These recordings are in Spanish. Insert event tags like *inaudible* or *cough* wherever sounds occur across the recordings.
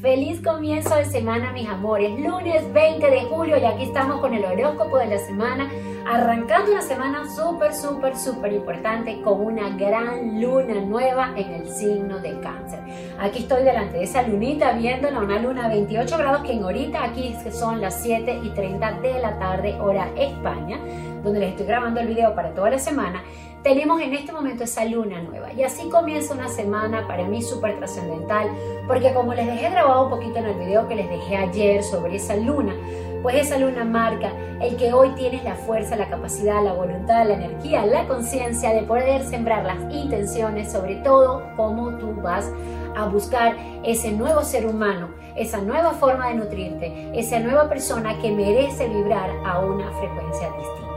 Feliz comienzo de semana, mis amores. Lunes 20 de julio y aquí estamos con el horóscopo de la semana, arrancando una semana súper, súper, súper importante con una gran luna nueva en el signo de cáncer. Aquí estoy delante de esa lunita viéndola, una luna a 28 grados que en ahorita aquí son las 7 y 30 de la tarde, hora España, donde les estoy grabando el video para toda la semana tenemos en este momento esa luna nueva. Y así comienza una semana para mí súper trascendental, porque como les dejé grabado un poquito en el video que les dejé ayer sobre esa luna, pues esa luna marca el que hoy tienes la fuerza, la capacidad, la voluntad, la energía, la conciencia de poder sembrar las intenciones, sobre todo cómo tú vas a buscar ese nuevo ser humano, esa nueva forma de nutrirte, esa nueva persona que merece vibrar a una frecuencia distinta.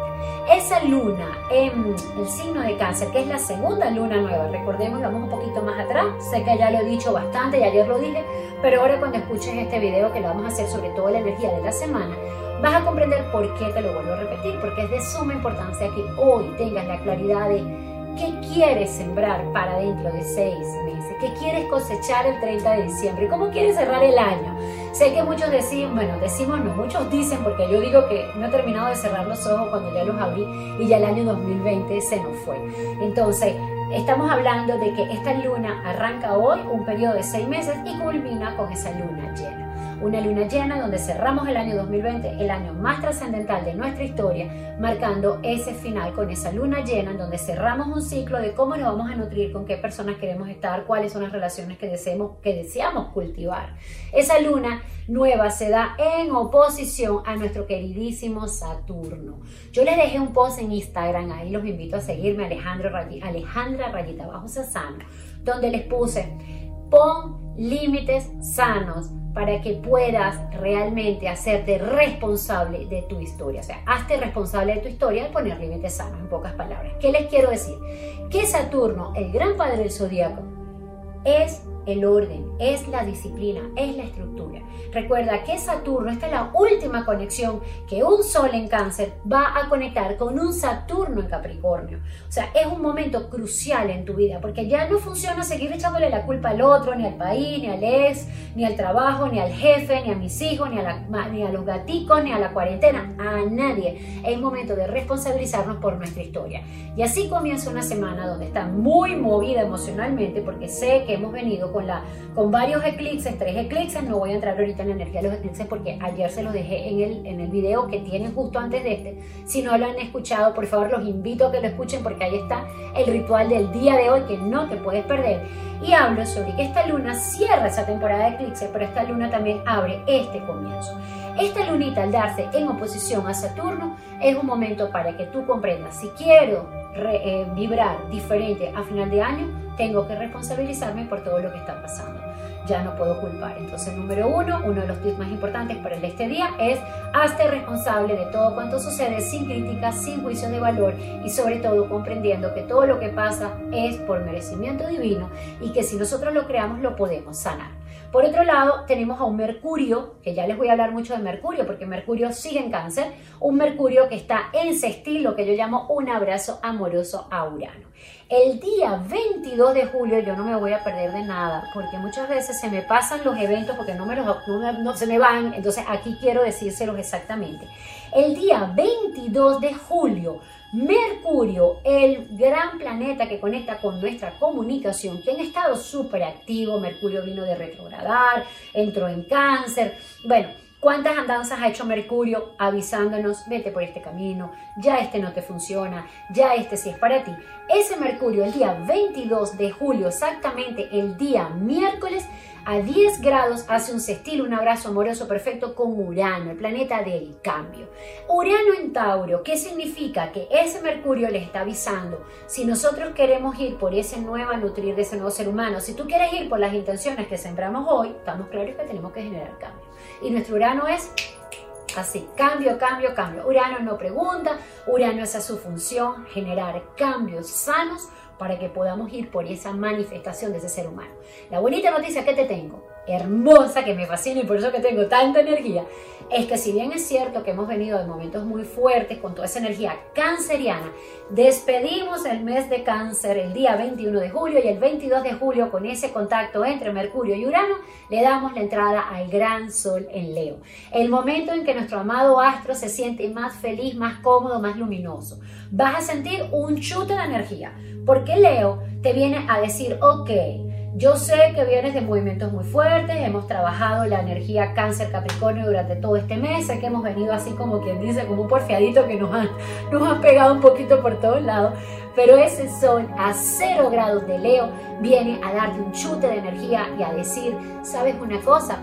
Esa luna en el signo de cáncer, que es la segunda luna nueva, recordemos, vamos un poquito más atrás, sé que ya lo he dicho bastante y ayer lo dije, pero ahora cuando escuches este video que lo vamos a hacer sobre todo la energía de la semana, vas a comprender por qué te lo vuelvo a repetir, porque es de suma importancia que hoy tengas la claridad de qué quieres sembrar para dentro de seis meses, qué quieres cosechar el 30 de diciembre, cómo quieres cerrar el año. Sé que muchos decimos, bueno, decimos no, muchos dicen, porque yo digo que no he terminado de cerrar los ojos cuando ya los abrí y ya el año 2020 se nos fue. Entonces, estamos hablando de que esta luna arranca hoy un periodo de seis meses y culmina con esa luna llena una luna llena donde cerramos el año 2020, el año más trascendental de nuestra historia, marcando ese final con esa luna llena en donde cerramos un ciclo de cómo nos vamos a nutrir, con qué personas queremos estar, cuáles son las relaciones que deseamos, que deseamos cultivar. Esa luna nueva se da en oposición a nuestro queridísimo Saturno. Yo les dejé un post en Instagram, ahí los invito a seguirme, Alejandra Rayita Bajo Sasano, donde les puse, pon límites sanos para que puedas realmente hacerte responsable de tu historia. O sea, hazte responsable de tu historia al poner límites sanos, en pocas palabras. ¿Qué les quiero decir? Que Saturno, el gran padre del zodiaco, es el orden, es la disciplina, es la estructura. Recuerda que Saturno, esta es la última conexión que un Sol en cáncer va a conectar con un Saturno en Capricornio. O sea, es un momento crucial en tu vida porque ya no funciona seguir echándole la culpa al otro, ni al país, ni al ex, ni al trabajo, ni al jefe, ni a mis hijos, ni a, ni a los gaticos, ni a la cuarentena, a nadie. Es momento de responsabilizarnos por nuestra historia. Y así comienza una semana donde está muy movida emocionalmente porque sé que hemos venido con, la, con varios eclipses, tres eclipses, no voy a entrar ahorita en la energía de los eclipses porque ayer se los dejé en el, en el video que tienen justo antes de este. Si no lo han escuchado, por favor los invito a que lo escuchen porque ahí está el ritual del día de hoy que no te puedes perder. Y hablo sobre que esta luna cierra esa temporada de eclipses, pero esta luna también abre este comienzo. Esta lunita al darse en oposición a Saturno es un momento para que tú comprendas si quiero eh, vibrar diferente a final de año, tengo que responsabilizarme por todo lo que está pasando. Ya no puedo culpar. Entonces, número uno, uno de los tips más importantes para el de este día es hazte responsable de todo cuanto sucede sin críticas, sin juicio de valor y sobre todo comprendiendo que todo lo que pasa es por merecimiento divino y que si nosotros lo creamos lo podemos sanar. Por otro lado, tenemos a un Mercurio, que ya les voy a hablar mucho de Mercurio, porque Mercurio sigue en cáncer, un Mercurio que está en sextil, lo que yo llamo un abrazo amoroso a Urano. El día 22 de julio yo no me voy a perder de nada, porque muchas veces se me pasan los eventos porque no, me los, no se me van, entonces aquí quiero decírselos exactamente. El día 22 de julio Mercurio, el gran planeta que conecta con nuestra comunicación, que han estado súper activo, Mercurio vino de retrogradar, entró en cáncer, bueno, ¿Cuántas andanzas ha hecho Mercurio avisándonos, vete por este camino, ya este no te funciona, ya este sí es para ti? Ese Mercurio el día 22 de julio, exactamente el día miércoles, a 10 grados hace un sextil, un abrazo amoroso perfecto con Urano, el planeta del cambio. Urano en Tauro, ¿qué significa? Que ese Mercurio le está avisando. Si nosotros queremos ir por ese nuevo nutrir de ese nuevo ser humano, si tú quieres ir por las intenciones que sembramos hoy, estamos claros que tenemos que generar cambio. Y nuestro Urano es Así, cambio, cambio, cambio. Urano no pregunta, Urano es a su función generar cambios sanos para que podamos ir por esa manifestación de ese ser humano. La bonita noticia que te tengo, hermosa, que me fascina y por eso que tengo tanta energía, es que si bien es cierto que hemos venido de momentos muy fuertes con toda esa energía canceriana, despedimos el mes de cáncer el día 21 de julio y el 22 de julio con ese contacto entre Mercurio y Urano, le damos la entrada al gran sol en Leo. El momento en que nuestro amado astro se siente más feliz, más cómodo, más luminoso. Vas a sentir un chute de energía, porque Leo te viene a decir, ok, yo sé que vienes de movimientos muy fuertes, hemos trabajado la energía cáncer Capricornio durante todo este mes, que hemos venido así como quien dice, como un porfiadito que nos han, nos pegado un poquito por todos lados, pero ese sol a cero grados de Leo viene a darte un chute de energía y a decir, ¿sabes una cosa?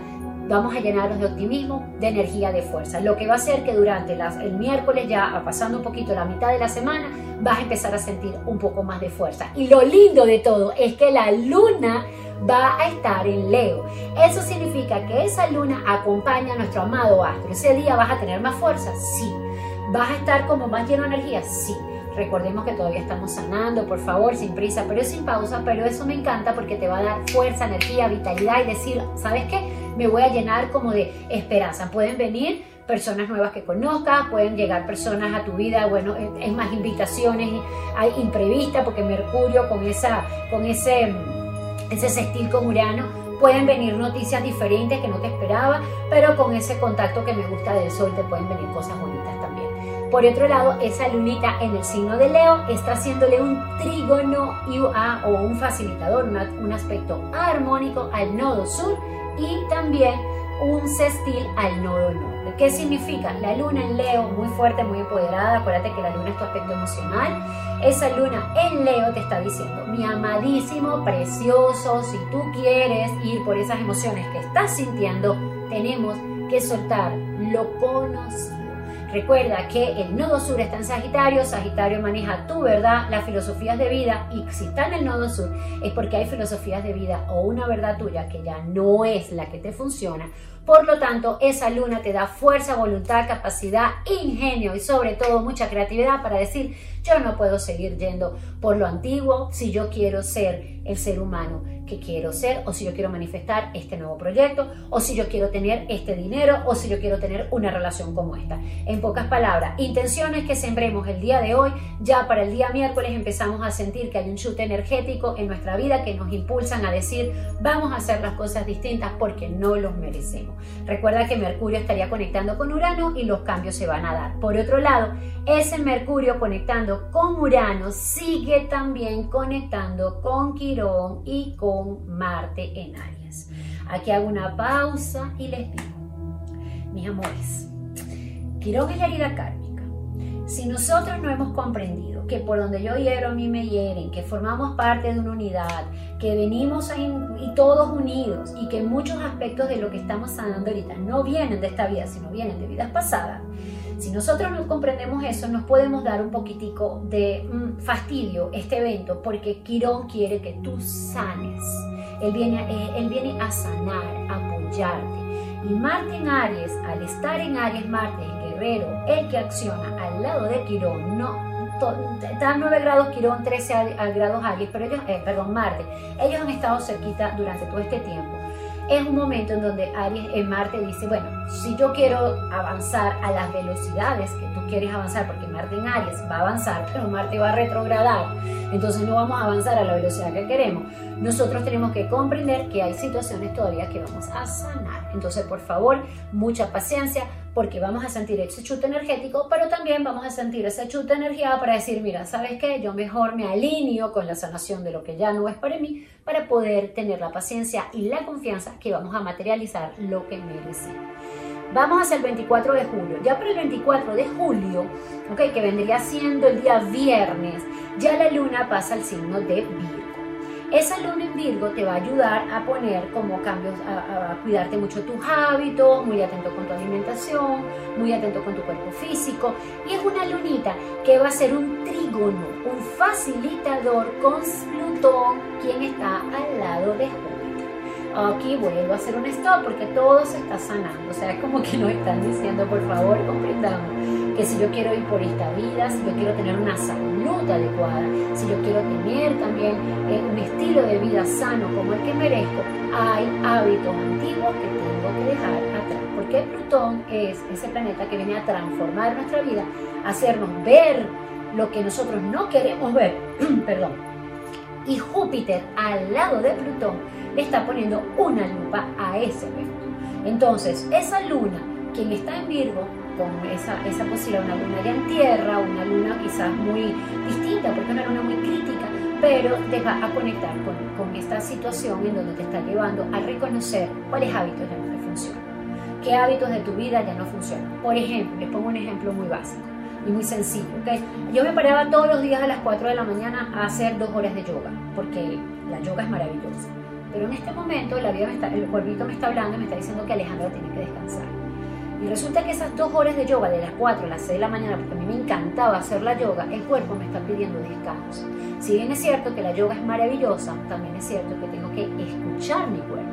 Vamos a llenarnos de optimismo, de energía, de fuerza. Lo que va a hacer que durante el miércoles, ya pasando un poquito la mitad de la semana, vas a empezar a sentir un poco más de fuerza. Y lo lindo de todo es que la luna va a estar en Leo. Eso significa que esa luna acompaña a nuestro amado astro. Ese día vas a tener más fuerza, sí. Vas a estar como más lleno de energía, sí. Recordemos que todavía estamos sanando, por favor, sin prisa, pero sin pausa. Pero eso me encanta porque te va a dar fuerza, energía, vitalidad y decir, ¿sabes qué? Me voy a llenar como de esperanza. Pueden venir personas nuevas que conozcas, pueden llegar personas a tu vida, bueno, es más invitaciones, hay imprevistas porque Mercurio con esa, con ese, ese sextil con Urano pueden venir noticias diferentes que no te esperaba, pero con ese contacto que me gusta del sol te pueden venir cosas bonitas también. Por otro lado, esa lunita en el signo de Leo está haciéndole un trígono o un facilitador, un aspecto armónico al nodo sur y también un sextil al nodo norte. ¿Qué significa? La luna en Leo, muy fuerte, muy empoderada. Acuérdate que la luna es tu aspecto emocional. Esa luna en Leo te está diciendo, mi amadísimo, precioso, si tú quieres ir por esas emociones que estás sintiendo, tenemos que soltar lo conocido Recuerda que el nodo sur está en Sagitario, Sagitario maneja tu verdad, las filosofías de vida y si está en el nodo sur es porque hay filosofías de vida o una verdad tuya que ya no es la que te funciona. Por lo tanto, esa luna te da fuerza, voluntad, capacidad, ingenio y sobre todo mucha creatividad para decir, yo no puedo seguir yendo por lo antiguo si yo quiero ser el ser humano que quiero ser o si yo quiero manifestar este nuevo proyecto o si yo quiero tener este dinero o si yo quiero tener una relación como esta. En pocas palabras, intenciones que sembremos el día de hoy, ya para el día miércoles empezamos a sentir que hay un chute energético en nuestra vida que nos impulsan a decir vamos a hacer las cosas distintas porque no los merecemos. Recuerda que Mercurio estaría conectando con Urano y los cambios se van a dar. Por otro lado, ese Mercurio conectando con Urano sigue también conectando con Quirón y con Marte en Aries. Aquí hago una pausa y les digo, mis amores, Quirón es la herida kármica. Si nosotros no hemos comprendido que por donde yo hiero a mí me hieren, que formamos parte de una unidad, que venimos y todos unidos y que muchos aspectos de lo que estamos sanando ahorita no vienen de esta vida, sino vienen de vidas pasadas, si nosotros no comprendemos eso, nos podemos dar un poquitico de mm, fastidio este evento porque Quirón quiere que tú sanes. Él viene, eh, él viene a sanar, a apoyarte. Y Marte en Aries, al estar en Aries, Marte, guerrero, el que acciona al lado de Quirón, no, está 9 grados Quirón, 13 grados Aries, pero ellos, eh, perdón, Marte, ellos han estado cerquita durante todo este tiempo es un momento en donde Aries en Marte dice, bueno, si yo quiero avanzar a las velocidades que tú quieres avanzar, porque Marte en Aries va a avanzar, pero Marte va a retrogradar, entonces no vamos a avanzar a la velocidad que queremos. Nosotros tenemos que comprender que hay situaciones todavía que vamos a sanar. Entonces, por favor, mucha paciencia, porque vamos a sentir ese chute energético, pero también vamos a sentir ese chute de energía para decir, mira, ¿sabes qué? Yo mejor me alineo con la sanación de lo que ya no es para mí, para poder tener la paciencia y la confianza que vamos a materializar lo que merecemos. Vamos hacia el 24 de julio. Ya para el 24 de julio, okay, que vendría siendo el día viernes, ya la luna pasa al signo de Virgo. Esa luna en Virgo te va a ayudar a poner como cambios, a, cuidarte mucho tus hábitos, muy atento con tu alimentación, muy atento con tu cuerpo físico. Y es una lunita que va a ser un trígono, un facilitador con Plutón, quien está al lado de Júpiter. Aquí vuelvo a hacer un stop porque todo se está sanando. O sea, es como que nos están diciendo, por favor, comprendamos que si yo quiero ir por esta vida, si yo quiero tener una salud adecuada, si yo quiero tener también eh, un estilo de vida sano como el que merezco, hay hábitos antiguos que tengo que dejar atrás. Porque Plutón es ese planeta que viene a transformar nuestra vida, hacernos ver lo que nosotros no queremos ver, *clears throat* perdón. Y Júpiter al lado de Plutón le está poniendo una lupa a ese evento. Entonces, esa luna, quien está en Virgo, con esa, esa posibilidad, una luna ya en tierra, una luna quizás muy distinta, porque es una luna muy crítica, pero te va a conectar con, con esta situación en donde te está llevando a reconocer cuáles hábitos ya no te funcionan, qué hábitos de tu vida ya no funcionan. Por ejemplo, les pongo un ejemplo muy básico y muy sencillo. ¿okay? Yo me paraba todos los días a las 4 de la mañana a hacer dos horas de yoga, porque la yoga es maravillosa. Pero en este momento la vida me está, el cuerpito me está hablando y me está diciendo que Alejandra tiene que descansar. Y resulta que esas dos horas de yoga, de las 4 a las 6 de la mañana, porque a mí me encantaba hacer la yoga, el cuerpo me está pidiendo descanso. Si bien es cierto que la yoga es maravillosa, también es cierto que tengo que escuchar mi cuerpo.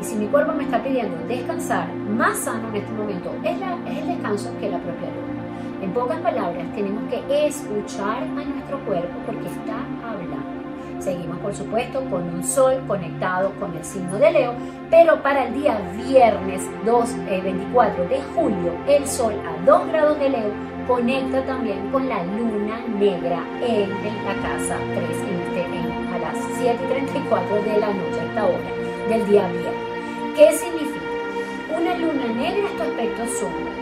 Y si mi cuerpo me está pidiendo descansar, más sano en este momento es, es el descanso que la propia yoga. En pocas palabras, tenemos que escuchar a nuestro cuerpo porque está hablando. Seguimos, por supuesto, con un sol conectado con el signo de Leo, pero para el día viernes 2, 24 eh, de julio, el sol a 2 grados de Leo conecta también con la luna negra en, la casa 3, este, en, a las 7 y 34 de la noche, a esta hora del día viernes. ¿Qué significa? Una luna negra es tu aspecto sombra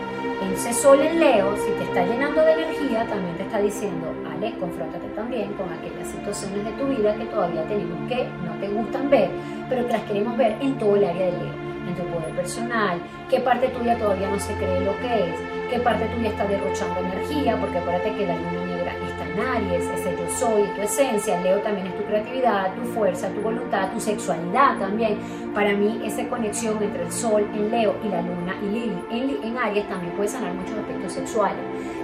ese sol en Leo, si te está llenando de energía, también te está diciendo, Ale, confróntate también con aquellas situaciones de tu vida que todavía tenemos que, no te gustan ver, pero que las queremos ver en todo el área de Leo, en tu poder personal, qué parte tuya todavía no se cree lo que es, qué parte tuya está derrochando energía, porque acuérdate que la luna negra está en Aries, ese yo soy, tu esencia, Leo también es tu creatividad, tu fuerza, tu voluntad, tu sexualidad también. Para mí esa conexión entre el sol en Leo y la luna y Lili en, en Aries también puede sanar muchos aspectos sexuales.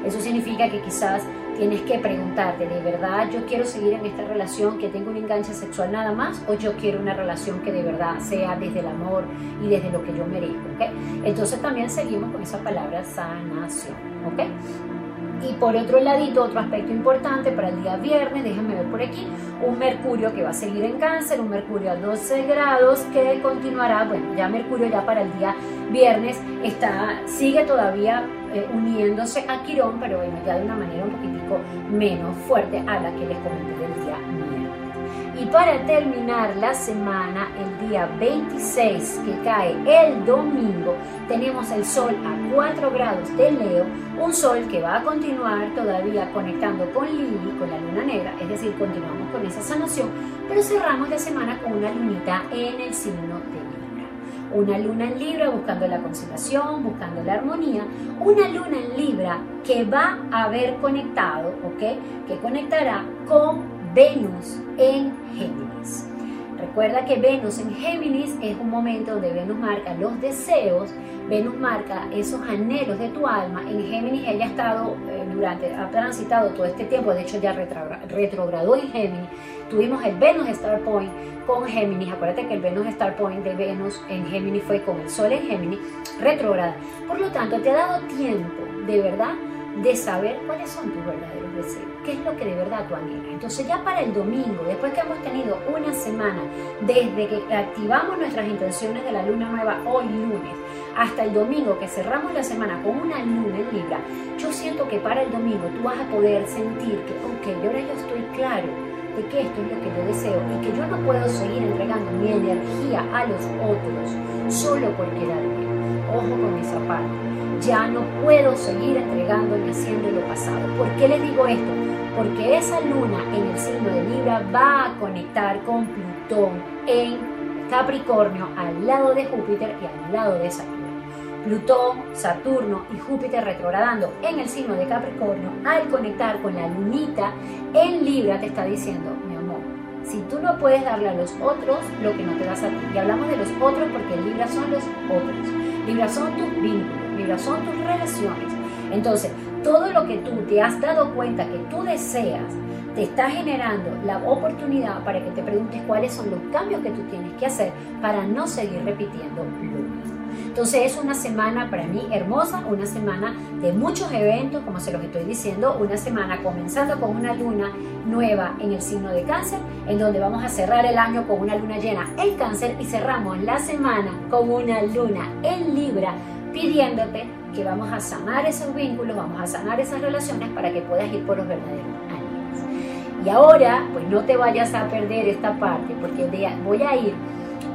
Eso significa que quizás tienes que preguntarte, ¿de verdad yo quiero seguir en esta relación que tengo un enganche sexual nada más o yo quiero una relación que de verdad sea desde el amor y desde lo que yo merezco? Entonces también seguimos con esa palabra sanación. ¿ok? Y por otro ladito, otro aspecto importante para el día viernes, déjenme ver por aquí, un Mercurio que va a seguir en cáncer, un Mercurio a 12 grados que continuará, bueno, ya Mercurio ya para el día viernes está, sigue todavía eh, uniéndose a Quirón, pero bueno, ya de una manera un poquitico menos fuerte a la que les comenté del día y para terminar la semana, el día 26 que cae el domingo, tenemos el sol a 4 grados de Leo, un sol que va a continuar todavía conectando con Lili, con la luna negra, es decir, continuamos con esa sanación, pero cerramos la semana con una lunita en el signo de. Una luna en Libra buscando la conciliación, buscando la armonía, una luna en Libra que va a haber conectado, ¿ok? Que conectará con Venus en Géminis. Recuerda que Venus en Géminis es un momento donde Venus marca los deseos, Venus marca esos anhelos de tu alma. En Géminis ella ha estado eh, durante, ha transitado todo este tiempo, de hecho ya retrogradó en Géminis. Tuvimos el Venus Star Point con Géminis. Acuérdate que el Venus Star Point de Venus en Géminis fue con el Sol en Géminis, retrograda. Por lo tanto, te ha dado tiempo, de verdad, de saber cuáles son tus verdaderos deseos, qué es lo que de verdad tú anhelas. Entonces ya para el domingo, después que hemos tenido una semana desde que activamos nuestras intenciones de la luna nueva hoy lunes, hasta el domingo que cerramos la semana con una luna en Libra, yo siento que para el domingo tú vas a poder sentir que, ok, ahora yo estoy claro de que esto es lo que yo deseo y que yo no puedo seguir entregando mi energía a los otros solo por quedarme. Ojo con esa parte ya no puedo seguir entregando y haciendo lo pasado. ¿Por qué les digo esto? Porque esa luna en el signo de Libra va a conectar con Plutón en Capricornio al lado de Júpiter y al lado de Saturno. Plutón, Saturno y Júpiter retrogradando en el signo de Capricornio, al conectar con la lunita en Libra, te está diciendo, mi amor, si tú no puedes darle a los otros lo que no te das a ti, y hablamos de los otros porque Libra son los otros, Libra son tus vínculos, Libra son tus relaciones. Entonces, todo lo que tú te has dado cuenta que tú deseas, te está generando la oportunidad para que te preguntes cuáles son los cambios que tú tienes que hacer para no seguir repitiendo lo mismo. Entonces es una semana para mí hermosa, una semana de muchos eventos, como se los estoy diciendo, una semana comenzando con una luna nueva en el signo de cáncer, en donde vamos a cerrar el año con una luna llena en cáncer y cerramos la semana con una luna en Libra pidiéndote que vamos a sanar esos vínculos, vamos a sanar esas relaciones para que puedas ir por los verdaderos años. Y ahora, pues no te vayas a perder esta parte, porque voy a ir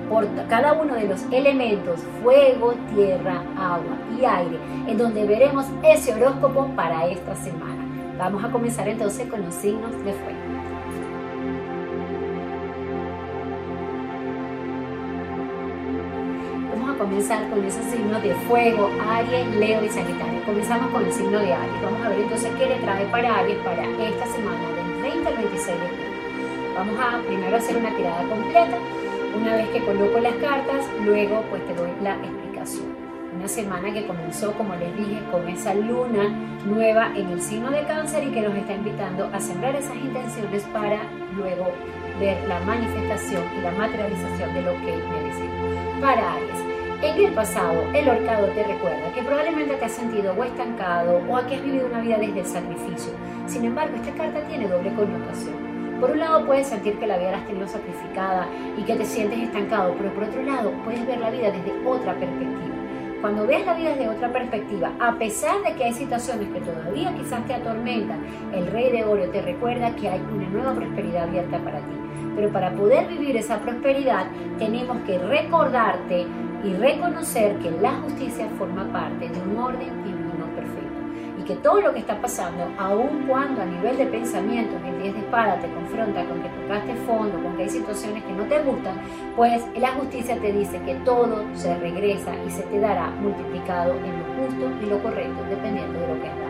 por cada uno de los elementos, fuego, tierra, agua y aire, en donde veremos ese horóscopo para esta semana. Vamos a comenzar entonces con los signos de fuego. Comenzar con esos signos de fuego, Aries, Leo y Sagitario. Comenzamos con el signo de Aries. Vamos a ver entonces qué le trae para Aries para esta semana del 20 al 26 de julio. Vamos a primero hacer una tirada completa una vez que coloco las cartas, luego pues te doy la explicación. Una semana que comenzó, como les dije, con esa luna nueva en el signo de cáncer y que nos está invitando a sembrar esas intenciones para luego ver la manifestación y la materialización de lo que merecemos. Para Aries, en el pasado, el horcado te recuerda que probablemente te has sentido o estancado o que has vivido una vida desde el sacrificio. Sin embargo, esta carta tiene doble connotación. Por un lado puedes sentir que la vida la has tenido sacrificada y que te sientes estancado, pero por otro lado puedes ver la vida desde otra perspectiva. Cuando ves la vida desde otra perspectiva, a pesar de que hay situaciones que todavía quizás te atormentan, el rey de oro te recuerda que hay una nueva prosperidad abierta para ti. Pero para poder vivir esa prosperidad tenemos que recordarte y reconocer que la justicia forma parte de un orden divino perfecto que todo lo que está pasando, aun cuando a nivel de pensamiento en el 10 de espada te confronta con que tocaste fondo, con que hay situaciones que no te gustan, pues la justicia te dice que todo se regresa y se te dará multiplicado en lo justo y lo correcto, dependiendo de lo que has.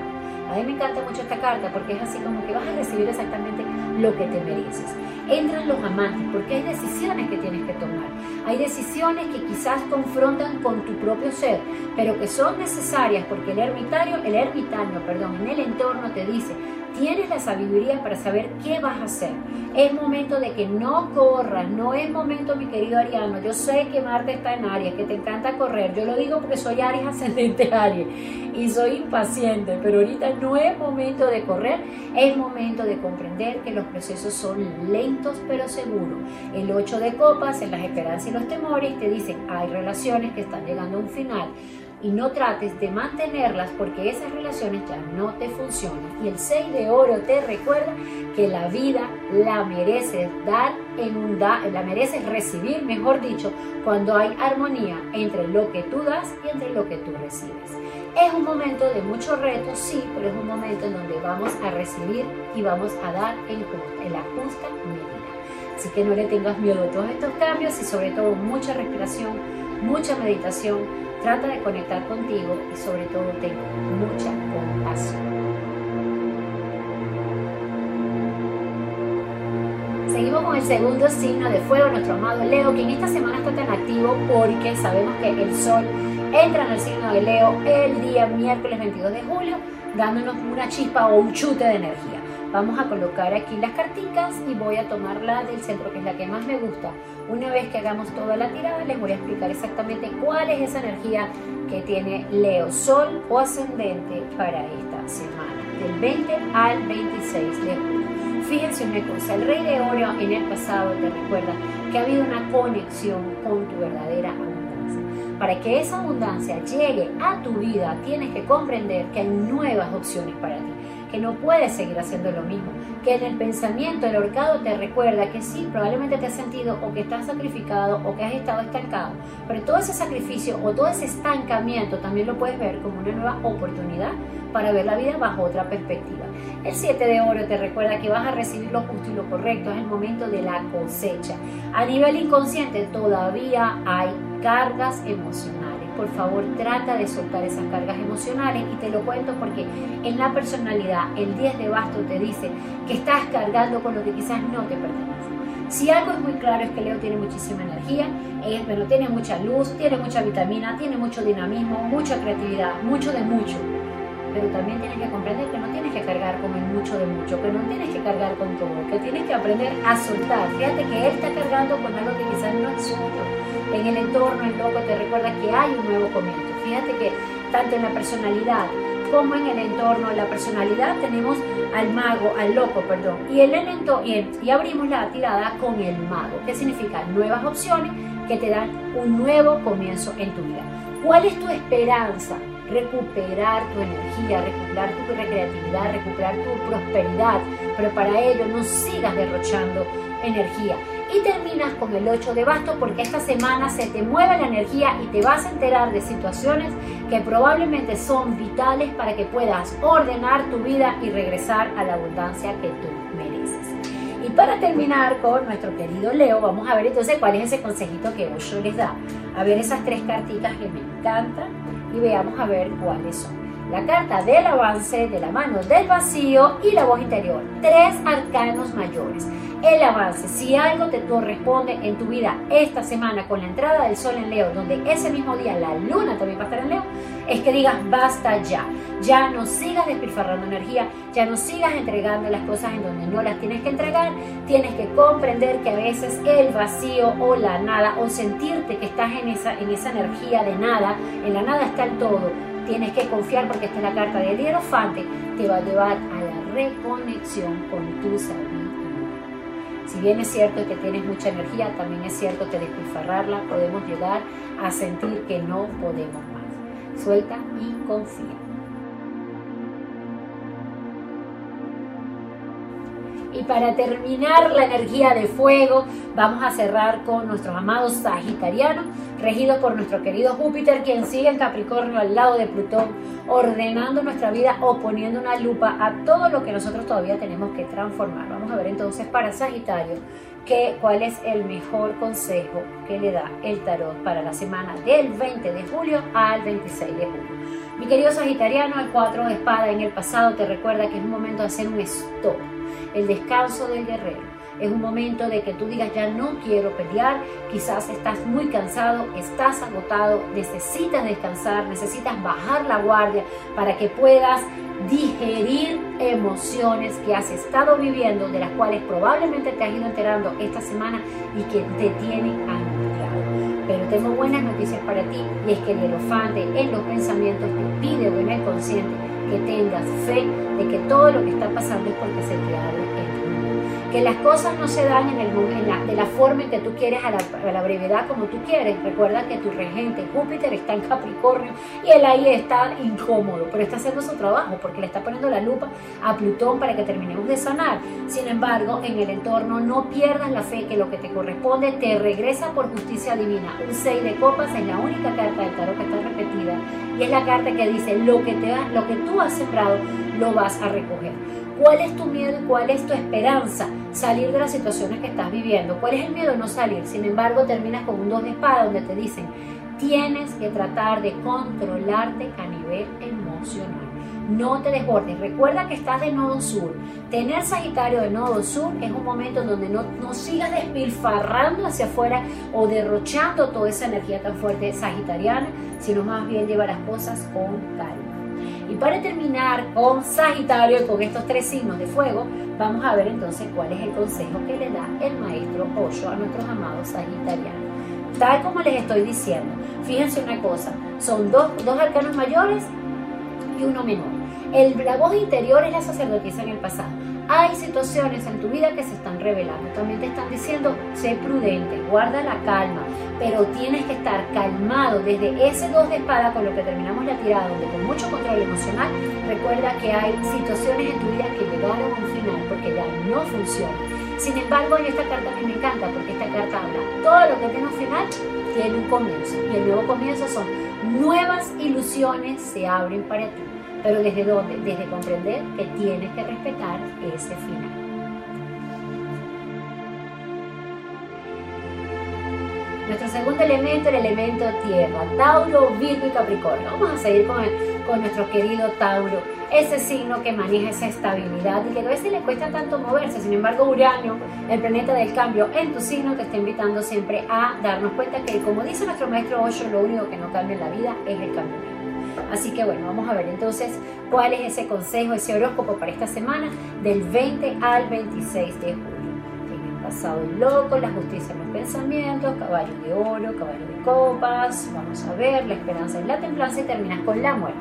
A mí me encanta mucho esta carta porque es así como que vas a recibir exactamente lo que te mereces. Entran los amantes porque hay decisiones que tienes que tomar. Hay decisiones que quizás confrontan con tu propio ser, pero que son necesarias porque el ermitario, el ermitaño, perdón, en el entorno te dice, tienes la sabiduría para saber qué vas a hacer. Es momento de que no corras, no es momento, mi querido Ariano. Yo sé que Marte está en Aries, que te encanta correr. Yo lo digo porque soy Aries ascendente *laughs* Aries y soy impaciente, pero ahorita no es momento de correr, es momento de comprender que los procesos son lentos pero seguros. El 8 de copas en las esperanzas y los temores te dicen, hay relaciones que están llegando a un final y no trates de mantenerlas porque esas relaciones ya no te funcionan. Y el 6 de oro te recuerda que la vida la mereces dar en un da, la mereces recibir, mejor dicho, cuando hay armonía entre lo que tú das y entre lo que tú recibes. Es un momento de mucho reto, sí, pero es un momento en donde vamos a recibir y vamos a dar en la justa medida. Así que no le tengas miedo a todos estos cambios y sobre todo mucha respiración, mucha meditación Trata de conectar contigo y sobre todo ten mucha compasión. Seguimos con el segundo signo de fuego, nuestro amado Leo, que en esta semana está tan activo porque sabemos que el Sol entra en el signo de Leo el día miércoles 22 de julio, dándonos una chispa o un chute de energía. Vamos a colocar aquí las carticas y voy a tomar la del centro, que es la que más me gusta. Una vez que hagamos toda la tirada, les voy a explicar exactamente cuál es esa energía que tiene Leo, Sol o Ascendente para esta semana, del 20 al 26 de julio. Fíjense una cosa, el rey de oro en el pasado te recuerda que ha habido una conexión con tu verdadera. Para que esa abundancia llegue a tu vida, tienes que comprender que hay nuevas opciones para ti que no puedes seguir haciendo lo mismo, que en el pensamiento el horcado te recuerda que sí, probablemente te has sentido o que estás sacrificado o que has estado estancado, pero todo ese sacrificio o todo ese estancamiento también lo puedes ver como una nueva oportunidad para ver la vida bajo otra perspectiva. El 7 de oro te recuerda que vas a recibir lo justo y lo correcto, es el momento de la cosecha. A nivel inconsciente todavía hay cargas emocionales por favor trata de soltar esas cargas emocionales y te lo cuento porque en la personalidad el 10 de basto te dice que estás cargando con lo que quizás no te pertenece. Si algo es muy claro es que Leo tiene muchísima energía, es, pero tiene mucha luz, tiene mucha vitamina, tiene mucho dinamismo, mucha creatividad, mucho de mucho. pero también tienes que comprender que no tienes que cargar con el mucho de mucho, que no tienes que cargar con todo, que tienes que aprender a soltar. Fíjate que él está cargando con algo que quizás no es suyo. En el entorno, el loco te recuerda que hay un nuevo comienzo. Fíjate que tanto en la personalidad como en el entorno, la personalidad, tenemos al mago, al loco, perdón, y, el y, abrimos la tirada con el mago, que significa nuevas opciones que te dan un nuevo comienzo en tu vida. ¿Cuál es tu esperanza? Recuperar tu energía, recuperar tu recreatividad, recuperar tu prosperidad, pero para ello no sigas derrochando energía. Y terminas con el 8 de bastos porque esta semana se te mueve la energía y te vas a enterar de situaciones que probablemente son vitales para que puedas ordenar tu vida y regresar a la abundancia que tú mereces. Y para terminar con nuestro querido Leo, vamos a ver entonces cuál es ese consejito que Osho les da. A ver esas tres cartitas que me encantan y veamos a ver cuáles son la carta del avance, de la mano del vacío y la voz interior. Tres arcanos mayores. El avance, si algo te corresponde en tu vida esta semana con la entrada del sol en Leo, donde ese mismo día la luna también va a estar en Leo, es que digas basta ya. Ya no sigas despilfarrando energía, ya no sigas entregando las cosas en donde no las tienes que entregar. Tienes que comprender que a veces el vacío o la nada, o sentirte que estás en esa, en esa energía de nada, en la nada está el todo tienes que confiar porque esta es la carta del hierofante, te va a llevar a la reconexión con tu sabiduría. Si bien es cierto que tienes mucha energía, también es cierto que despilfarrarla podemos llegar a sentir que no podemos más. Suelta y confía. Y para terminar la energía de fuego, vamos a cerrar con nuestros amados sagitarianos, regidos por nuestro querido Júpiter, quien sigue en Capricornio al lado de Plutón, ordenando nuestra vida o poniendo una lupa a todo lo que nosotros todavía tenemos que transformar. Vamos a ver entonces para Sagitario que, cuál es el mejor consejo que le da el tarot para la semana del 20 de julio al 26 de julio. Mi querido Sagitariano, el 4 de espada en el pasado te recuerda que es un momento de hacer un stop el descanso del guerrero. Es un momento de que tú digas, ya no quiero pelear, quizás estás muy cansado, estás agotado, necesitas descansar, necesitas bajar la guardia para que puedas digerir emociones que has estado viviendo, de las cuales probablemente te has ido enterando esta semana y que te tienen angustiado. Pero tengo buenas noticias para ti. Y es que el elefante en los pensamientos te pide o en el consciente que tengas fe de que todo lo que está pasando es porque se te abre que las cosas no se dan en el, de la forma en que tú quieres, a la, brevedad como tú quieres. Recuerda que tu regente Júpiter está en Capricornio y él ahí está incómodo, pero está haciendo su trabajo porque le está poniendo la lupa a Plutón para que terminemos de sanar. Sin embargo, en el entorno no pierdas la fe que lo que te corresponde te regresa por justicia divina. Un 6 de copas es la única carta del tarot que está repetida y es la carta que dice lo que, te lo que tú has sembrado lo vas a recoger. ¿Cuál es tu miedo y cuál es tu esperanza? Salir de las situaciones que estás viviendo. ¿Cuál es el miedo de no salir? Sin embargo, terminas con un dos de espada donde te dicen, tienes que tratar de controlarte a nivel emocional. No te desbordes. Recuerda que estás de nodo sur. Tener Sagitario de nodo sur es un momento donde no, no sigas despilfarrando hacia afuera o derrochando toda esa energía tan fuerte sagitariana, sino más bien llevar las cosas con calma. Y para terminar con Sagitario y con estos tres signos de fuego, vamos a ver entonces cuál es el consejo que le da el maestro Osho a nuestros amados sagitarianos. Tal como les estoy diciendo, fíjense una cosa, son dos, dos arcanos mayores y uno menor. El, la voz interior es la sacerdotisa en el pasado hay situaciones en tu vida que se están revelando. También te están diciendo, sé prudente, guarda la calma, pero tienes que estar calmado desde ese dos de espada con lo que terminamos la tirada, donde con mucho control emocional, recuerda que hay situaciones en tu vida que llegaron a un final porque ya no funcionan. Sin embargo, en esta carta a me encanta porque esta carta habla, todo lo que tiene un final tiene un comienzo y el nuevo comienzo son nuevas ilusiones se abren para ti. ¿Pero desde dónde? Desde comprender que tienes que respetar ese final. Nuestro segundo elemento, el elemento tierra, Tauro, Virgo y Capricornio. Vamos a seguir con, con nuestro querido Tauro, ese signo que maneja esa estabilidad y que a veces le cuesta tanto moverse. Sin embargo, Urano, el planeta del cambio en tu signo, te está invitando siempre a darnos cuenta que, como dice nuestro maestro Osho, lo único que no cambia en la vida es el cambio Así que bueno, vamos a ver entonces cuál es ese consejo, ese horóscopo para esta semana del 20 al 26 de julio pasado el loco, la justicia en los pensamientos, caballo de oro, caballo de copas, vamos a ver, la esperanza en la templanza y terminas con la muerte.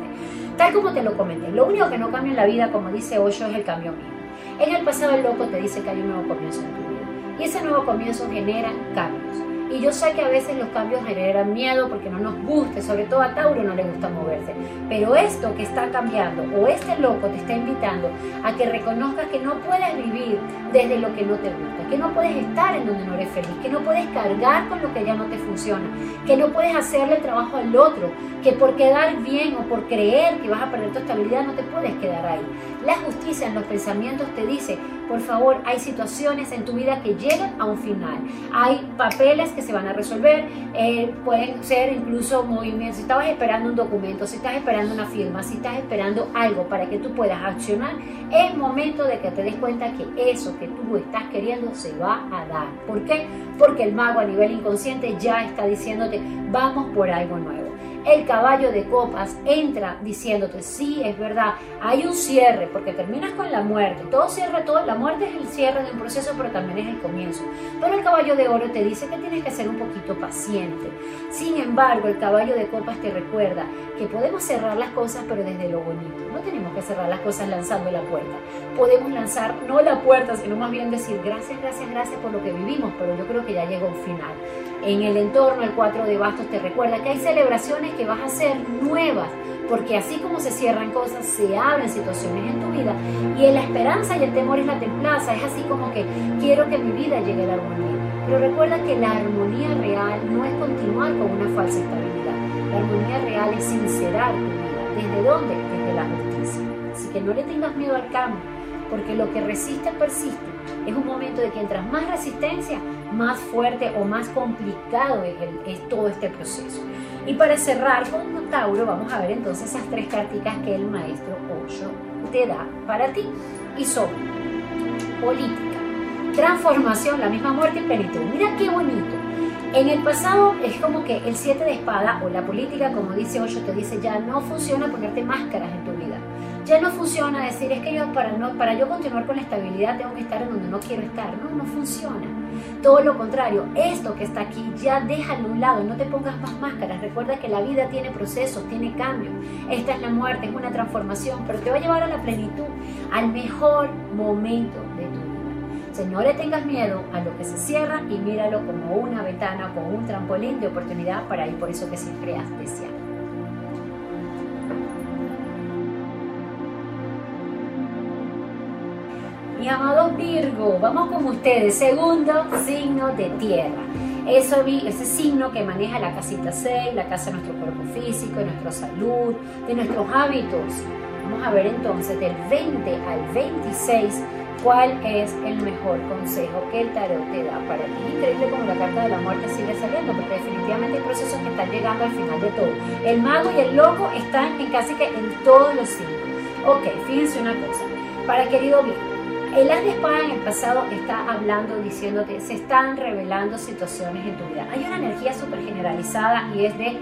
Tal como te lo comenté, lo único que no cambia en la vida, como dice Osho, es el cambio mío. En el pasado el loco te dice que hay un nuevo comienzo en tu vida y ese nuevo comienzo genera cambios. Y yo sé que a veces los cambios generan miedo porque no nos guste, sobre todo a Tauro no le gusta moverse. Pero esto que está cambiando o este loco te está invitando a que reconozcas que no puedes vivir desde lo que no te gusta, que no puedes estar en donde no eres feliz, que no puedes cargar con lo que ya no te funciona, que no puedes hacerle trabajo al otro, que por quedar bien o por creer que vas a perder tu estabilidad no te puedes quedar ahí. La justicia en los pensamientos te dice, por favor, hay situaciones en tu vida que llegan a un final. Hay papeles que se van a resolver, eh, pueden ser incluso movimientos. Si estabas esperando un documento, si estás esperando una firma, si estás esperando algo para que tú puedas accionar, es momento de que te des cuenta que eso que tú estás queriendo se va a dar. ¿Por qué? Porque el mago a nivel inconsciente ya está diciéndote, vamos por algo nuevo el caballo de copas entra diciéndote, sí, es verdad, hay un cierre, porque terminas con la muerte, todo cierra, todo, la muerte es el cierre de un proceso, pero también es el comienzo. Pero el caballo de oro te dice que tienes que ser un poquito paciente. Sin embargo, el caballo de copas te recuerda que podemos cerrar las cosas, pero desde lo bonito. No tenemos que cerrar las cosas lanzando la puerta. Podemos lanzar no la puerta, sino más bien decir gracias, gracias, gracias por lo que vivimos, pero yo creo que ya llegó un final. En el entorno, el 4 de bastos te recuerda que hay celebraciones que vas a hacer nuevas, porque así como se cierran cosas, se abren situaciones en tu vida. Y en la esperanza y el temor es la templaza, es así como que quiero que mi vida llegue a la armonía. Pero recuerda que la armonía real no es continuar con una falsa estabilidad. La armonía real es sincerar tu vida. ¿Desde dónde? Desde la justicia. Así que no le tengas miedo al cambio, porque lo que resiste persiste. Es un momento de que entras más resistencia, más fuerte o más complicado es, todo este proceso. Y para cerrar con Tauro, vamos a ver entonces esas tres carticas que el maestro Osho te da para ti. Y son política, transformación, la misma muerte y plenitud. Mira qué bonito. En el pasado es como que el siete de espada o la política, como dice Osho, te dice ya no funciona ponerte máscaras en tu vida. Ya no funciona decir es que yo para, no, para yo continuar con la estabilidad tengo que estar en donde no quiero estar. No, no funciona. Todo lo contrario, esto que está aquí ya déjalo a un lado, no te pongas más máscaras. Recuerda que la vida tiene procesos, tiene cambios. Esta es la muerte, es una transformación, pero te va a llevar a la plenitud, al mejor momento de tu vida. no le tengas miedo a lo que se cierra y míralo como una ventana, como un trampolín de oportunidad para ir por eso que siempre has deseado. Mi amado Virgo, vamos con ustedes. Segundo signo de tierra. Eso ese signo que maneja la casita 6, la casa de nuestro cuerpo físico, de nuestra salud, de nuestros hábitos. Vamos a ver entonces del 20 al 26 cuál es el mejor consejo que el tarot te da para ti. Increíble como la carta de la muerte sigue saliendo, porque definitivamente hay procesos que están llegando al final de todo. El mago y el loco están en casi que en todos los signos. Ok, fíjense una cosa. Para querido Virgo, el as de espada en el pasado está hablando, diciéndote, se están revelando situaciones en tu vida. Hay una energía súper generalizada y es de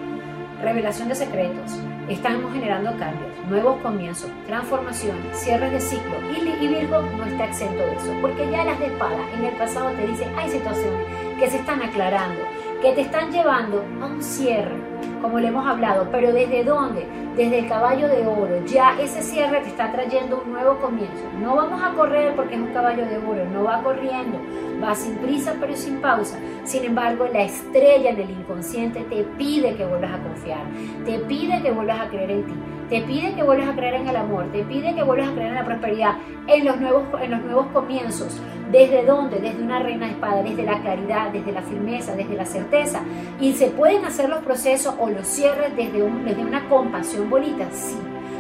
revelación de secretos. Estamos generando cambios, nuevos comienzos, transformación, cierres de ciclo. Y, Virgo no está exento de eso, porque ya las de espada en el pasado te dice, hay situaciones que se están aclarando, que te están llevando a un cierre, como le hemos hablado, pero ¿desde dónde? Desde el caballo de oro. Ya ese cierre te está trayendo un nuevo comienzo. No vamos a correr porque es un caballo de oro, no va corriendo, va sin prisa pero sin pausa. Sin embargo, la estrella en el inconsciente te pide que vuelvas a confiar, te pide que vuelvas a creer en ti te pide que vuelvas a creer en el amor, te pide que vuelvas a creer en la prosperidad, en los nuevos, en los nuevos comienzos. ¿Desde dónde? Desde una reina de espada, desde la claridad, desde la firmeza, desde la certeza. Y se pueden hacer los procesos o los cierres desde, desde una compasión bonita, sí.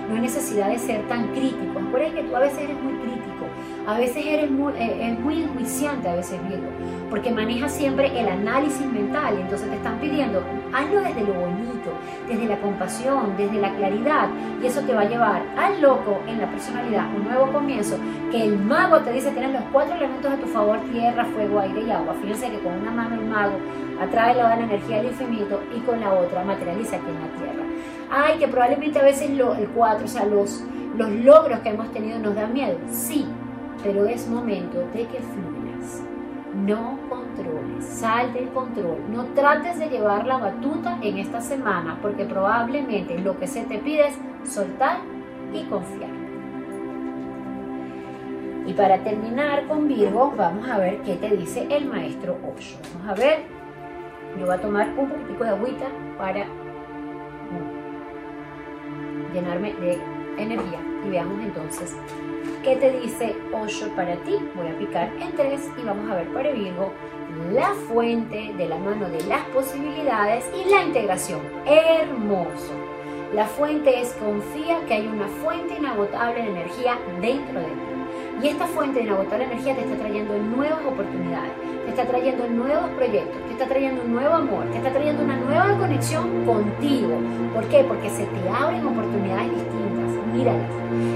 No hay necesidad de ser tan crítico. Acuérdate que tú a veces eres muy A veces eres muy, eh, es muy enjuiciante, a veces Virgo, porque manejas siempre el análisis mental entonces te están pidiendo, hazlo desde lo bonito, desde la compasión, desde la claridad y eso te va a llevar al loco en la personalidad, un nuevo comienzo, que el mago te dice, tienes los cuatro elementos a tu favor, tierra, fuego, aire y agua. Fíjense que con una mano el mago atrae la energía del infinito y con la otra materializa aquí en la tierra. Ay, que probablemente a veces lo, el cuatro, o sea, los, los logros que hemos tenido nos dan miedo. Sí, pero es momento de que fluyas. No controles, sal del control. No trates de llevar la batuta en esta semana porque probablemente lo que se te pide es soltar y confiar. Y para terminar con Virgo, vamos a ver qué te dice el maestro Osho. Vamos a ver, yo voy a tomar un poquitico de agüita para llenarme de energía. Y veamos entonces qué te dice Osho para ti. Voy a picar en tres y vamos a ver para Virgo la fuente de la mano de las posibilidades y la integración. Hermoso. La fuente es confía que hay una fuente inagotable de energía dentro de ti. Y esta fuente de inagotable energía te está trayendo nuevas oportunidades, te está trayendo nuevos proyectos, te está trayendo un nuevo amor, te está trayendo una nueva conexión contigo. ¿Por qué? Porque se te abren oportunidades distintas.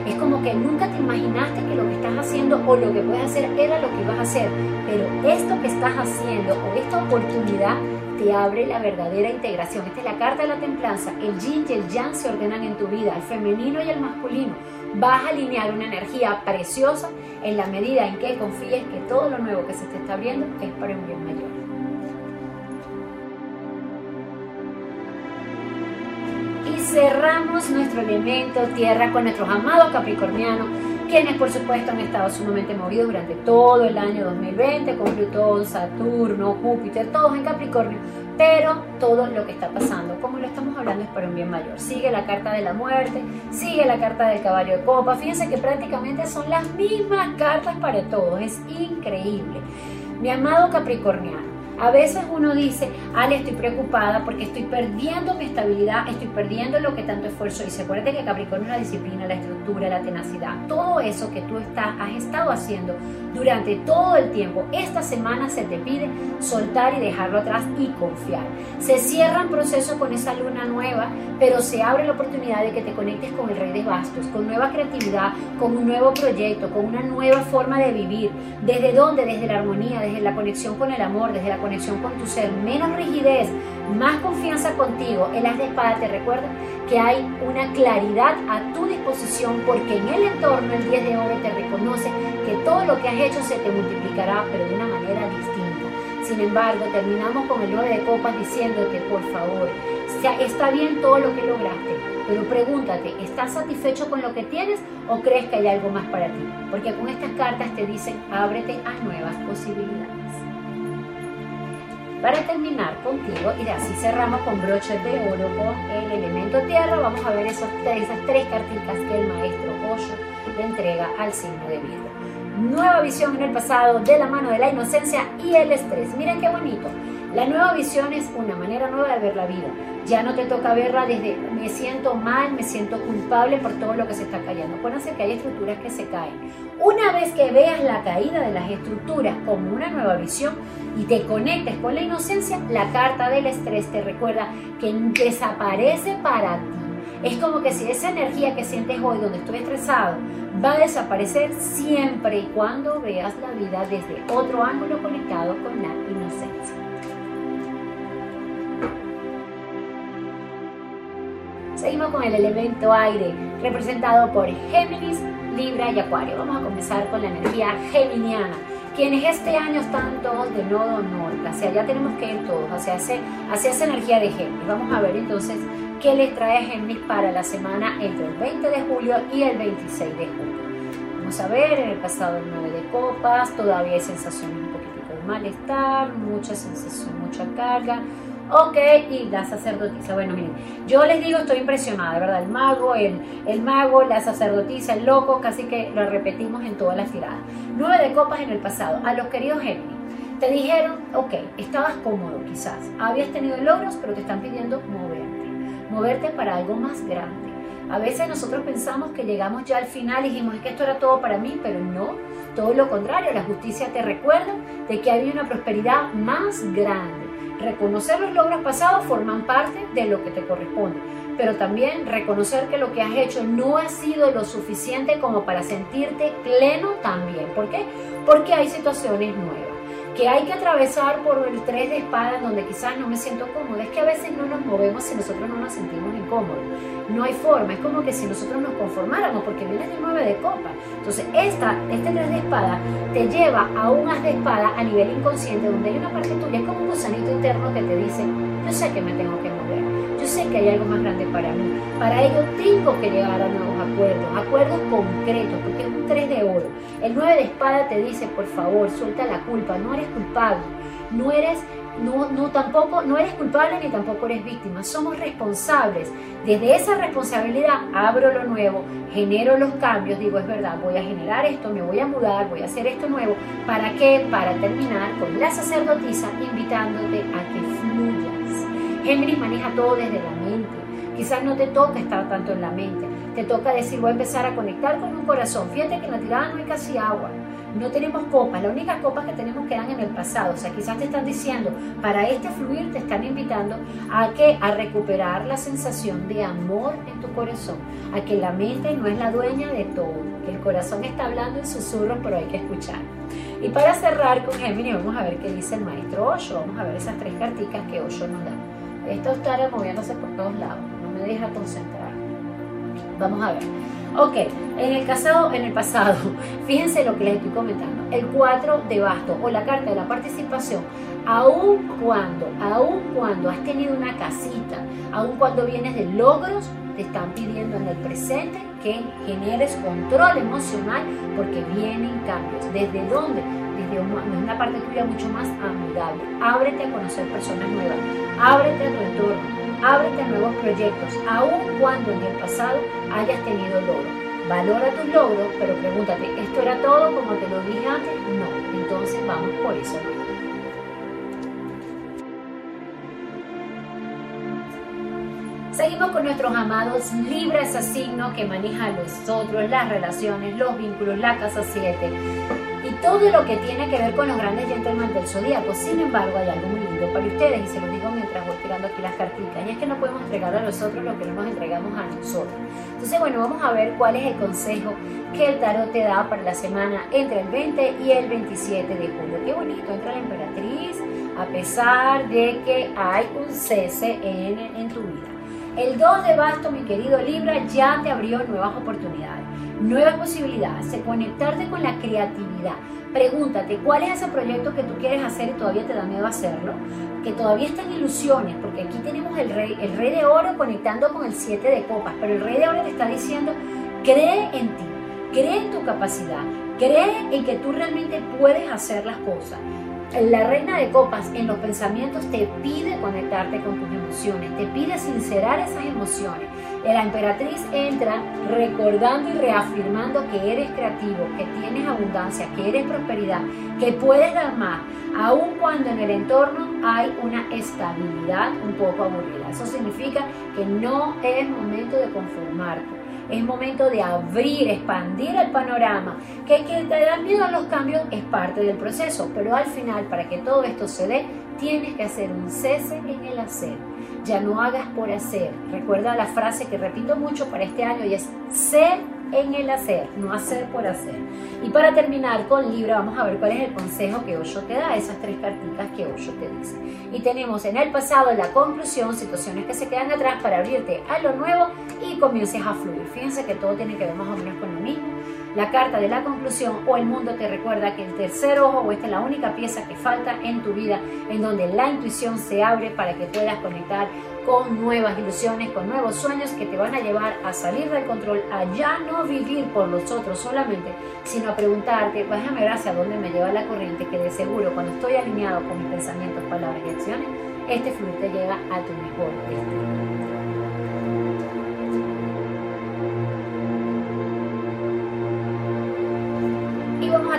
Es como que nunca te imaginaste que lo que estás haciendo o lo que puedes hacer era lo que ibas a hacer. Pero esto que estás haciendo o esta oportunidad te abre la verdadera integración. Esta es la carta de la templanza. El yin y el yang se ordenan en tu vida, el femenino y el masculino vas a alinear una energía preciosa en la medida en que confíes que todo lo nuevo que se te está abriendo es para un bien mayor. Cerramos nuestro elemento tierra con nuestros amados capricornianos, quienes por supuesto han estado sumamente movidos durante todo el año 2020 con Plutón, Saturno, Júpiter, todos en Capricornio pero todo lo que está pasando, como lo estamos hablando, es para un bien mayor. Sigue la carta de la muerte, sigue la carta del caballo de copa. Fíjense que prácticamente son las mismas cartas para todos. Es increíble. Mi amado Capricorniano, a veces uno dice, Ale, estoy preocupada porque estoy perdiendo mi estabilidad, estoy perdiendo lo que tanto esfuerzo hice. Acuérdate que Capricornio es la disciplina, la estructura, la tenacidad. Todo eso que tú estás, has estado haciendo durante todo el tiempo, esta semana se te pide soltar y dejarlo atrás y confiar. Se cierra un proceso con esa luna nueva, pero se abre la oportunidad de que te conectes con el Rey de Bastos, con nueva creatividad, con un nuevo proyecto, con una nueva forma de vivir. ¿Desde dónde? Desde la armonía, desde la conexión con el amor, desde la conexión con tu ser, menos rigidez, más confianza contigo. El as de espada te recuerda que hay una claridad a tu disposición porque en el entorno el 10 de oro te reconoce que todo lo que has hecho se te multiplicará, pero de una manera distinta. Sin embargo, terminamos con el 9 de copas diciéndote, por favor, está bien todo lo que lograste, pero pregúntate, ¿estás satisfecho con lo que tienes o crees que hay algo más para ti? Porque con estas cartas te dicen, ábrete a nuevas posibilidades. Para terminar contigo, y así cerramos con broches de oro con el elemento tierra, vamos a ver esos esas tres cartitas que el maestro Osho le entrega al signo de Virgo. Nueva visión en el pasado de la mano de la inocencia y el estrés. Miren qué bonito. La nueva visión es una manera nueva de ver la vida. Ya no te toca verla desde me siento mal, me siento culpable por todo lo que se está cayendo. Acuérdense que hay estructuras que se caen. Una vez que veas la caída de las estructuras como una nueva visión y te conectes con la inocencia, la carta del estrés te recuerda que desaparece para ti. Es como que si esa energía que sientes hoy donde estoy estresado va a desaparecer siempre y cuando veas la vida desde otro ángulo conectado con la inocencia. Seguimos con el elemento aire, representado por Géminis, Libra y Acuario. Vamos a comenzar con la energía geminiana. Quienes este año están todos de nodo norte, hacia allá tenemos que ir todos, hacia, hacia esa energía de Géminis. Vamos a ver entonces qué les trae Géminis para la semana entre el 20 de julio y el 26 de julio. Vamos a ver, en el pasado el 9 de copas, todavía hay sensaciones un poquito de malestar, mucha sensación, mucha carga, Ok, y la sacerdotisa. Bueno, miren, yo les digo, estoy impresionada, ¿verdad? El mago, el, el mago, la sacerdotisa, el loco, casi que lo repetimos en todas las tiradas. Nueve de copas en el pasado. A los queridos Géminis, te dijeron, ok, estabas cómodo quizás, habías tenido logros, pero te están pidiendo moverte. Moverte para algo más grande A veces nosotros pensamos que llegamos ya al final y dijimos, es que esto era todo para mí, pero no. Todo lo contrario, la justicia te recuerda de que hay una prosperidad más grande. Reconocer los logros pasados forman parte de lo que te corresponde, pero también reconocer que lo que has hecho no ha sido lo suficiente como para sentirte pleno también. ¿Por qué? Porque hay situaciones nuevas que hay que atravesar por el tres de espada donde quizás no me siento cómoda. Es que a veces no nos movemos si nosotros no nos sentimos incómodos. No hay forma, es como que si nosotros nos conformáramos porque vienes de nueve de copa. Entonces, esta, este tres de espada te lleva a un as de espada a nivel inconsciente donde hay una parte tuya, es como un gusanito interno que te dice, yo sé que me tengo que mover yo sé que hay algo más grande para mí. Para ello tengo que llegar a nuevos acuerdos, acuerdos concretos, porque es un 3 de oro. El 9 de espada te dice, por favor, suelta la culpa, no eres culpable, no eres no, no, tampoco, no eres culpable ni tampoco eres víctima, somos responsables. Desde esa responsabilidad abro lo nuevo, genero los cambios, digo, es verdad, voy a generar esto, me voy a mudar, voy a hacer esto nuevo. ¿Para qué? Para terminar con la sacerdotisa invitándote a que fluyas. Géminis maneja todo desde la mente. Quizás no te toca estar tanto en la mente. Te toca decir, voy a empezar a conectar con un corazón. Fíjate que en la tirada no hay casi agua. No tenemos copas. Las únicas copas que tenemos quedan en el pasado. O sea, quizás te están diciendo, para este fluir te están invitando a que a recuperar la sensación de amor en tu corazón. A que la mente no es la dueña de todo. Que el corazón está hablando en susurros, pero hay que escuchar. Y para cerrar con Géminis, vamos a ver qué dice el maestro Osho. Vamos a ver esas tres carticas que Osho nos da. Esto está moviéndose por todos lados, no me deja concentrar. Vamos a ver. Ok, en el, casado, en el pasado, *laughs* fíjense lo que les estoy comentando. El 4 de basto o la carta de la participación, aun cuando, aun cuando has tenido una casita, aun cuando vienes de logros, te están pidiendo en el presente que generes control emocional porque vienen cambios. ¿Desde dónde? Desde una parte tuya mucho más amigable. Ábrete a conocer personas nuevas, ábrete a tu entorno, ábrete a nuevos proyectos, aun cuando en el pasado hayas tenido logros. Valora tus logros, pero pregúntate, ¿esto era todo como te lo dije antes? No, entonces vamos por eso. Seguimos con nuestros amados libres a que manejan los otros, las relaciones, los vínculos, la casa 7 y todo lo que tiene que ver con los grandes gentlemen del zodíaco. Sin embargo, hay algo muy lindo para ustedes y se lo digo mientras voy aquí las cartitas. Y es que no podemos entregar a los otros lo que no nos entregamos a nosotros. Entonces, bueno, vamos a ver cuál es el consejo que el tarot te da para la semana entre el 20 y el 27 de julio. Qué bonito, entra la emperatriz a pesar de que hay un cese en, en tu vida. El 2 de basto, mi querido Libra, ya te abrió nuevas oportunidades, nuevas posibilidades de conectarte con la creatividad. Pregúntate, ¿cuál es ese proyecto que tú quieres hacer y todavía te da miedo hacerlo? Que todavía está en ilusiones, porque aquí tenemos el rey, el rey de oro conectando con el 7 de copas, pero el rey de oro te está diciendo, cree en ti, cree en tu capacidad, cree en que tú realmente puedes hacer las cosas. La reina de copas en los pensamientos te pide conectarte con tus emociones, te pide sincerar esas emociones. La emperatriz entra recordando y reafirmando que eres creativo, que tienes abundancia, que eres prosperidad, que puedes dar más, aun cuando en el entorno hay una estabilidad un poco aburrida. Eso significa que no es momento de conformarte es momento de abrir, expandir el panorama. Que que te da miedo a los cambios es parte del proceso, pero al final, para que todo esto se dé, tienes que hacer un cese en el hacer. Ya no hagas por hacer. Recuerda la frase que repito mucho para este año y es ser en el hacer, no hacer por hacer. Y para terminar con Libra, vamos a ver cuál es el consejo que Osho te da, esas tres cartitas que Osho te dice. Y tenemos en el pasado la conclusión, situaciones que se quedan atrás para abrirte a lo nuevo y comiences a fluir. Fíjense que todo tiene que ver más o menos con lo mismo. La carta de la conclusión o el mundo te recuerda que el tercer ojo o esta es la única pieza que falta en tu vida en donde la intuición se abre para que puedas conectar con nuevas ilusiones, con nuevos sueños que te van a llevar a salir del control, a ya no vivir por los otros solamente, sino a preguntarte, déjame ver hacia dónde me lleva la corriente, que de seguro cuando estoy alineado con mis pensamientos, palabras y acciones, este fluir te llega a tu mejor.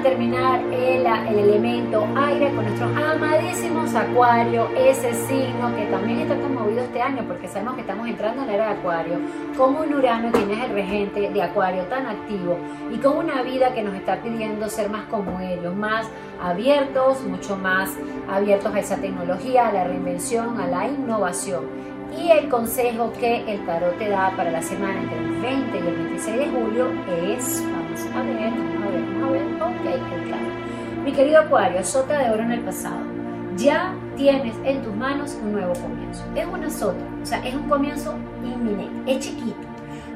Terminar el, el elemento aire con nuestros amadísimos acuario, ese signo que también está tan movido este año porque sabemos que estamos entrando en la era de acuario, como un Urano quien es el regente de acuario tan activo y con una vida que nos está pidiendo ser más como ellos, más abiertos, mucho más abiertos a esa tecnología, a la reinvención, a la innovación. Y el consejo que el tarot te da para la semana entre el 20 y el 26 de julio es, vamos a ver, vamos a ver, vamos a ver, ok, claro. Mi querido Acuario, sota de oro en el pasado. Ya tienes en tus manos un nuevo comienzo. Es una sota, o sea, es un comienzo inminente, es chiquito.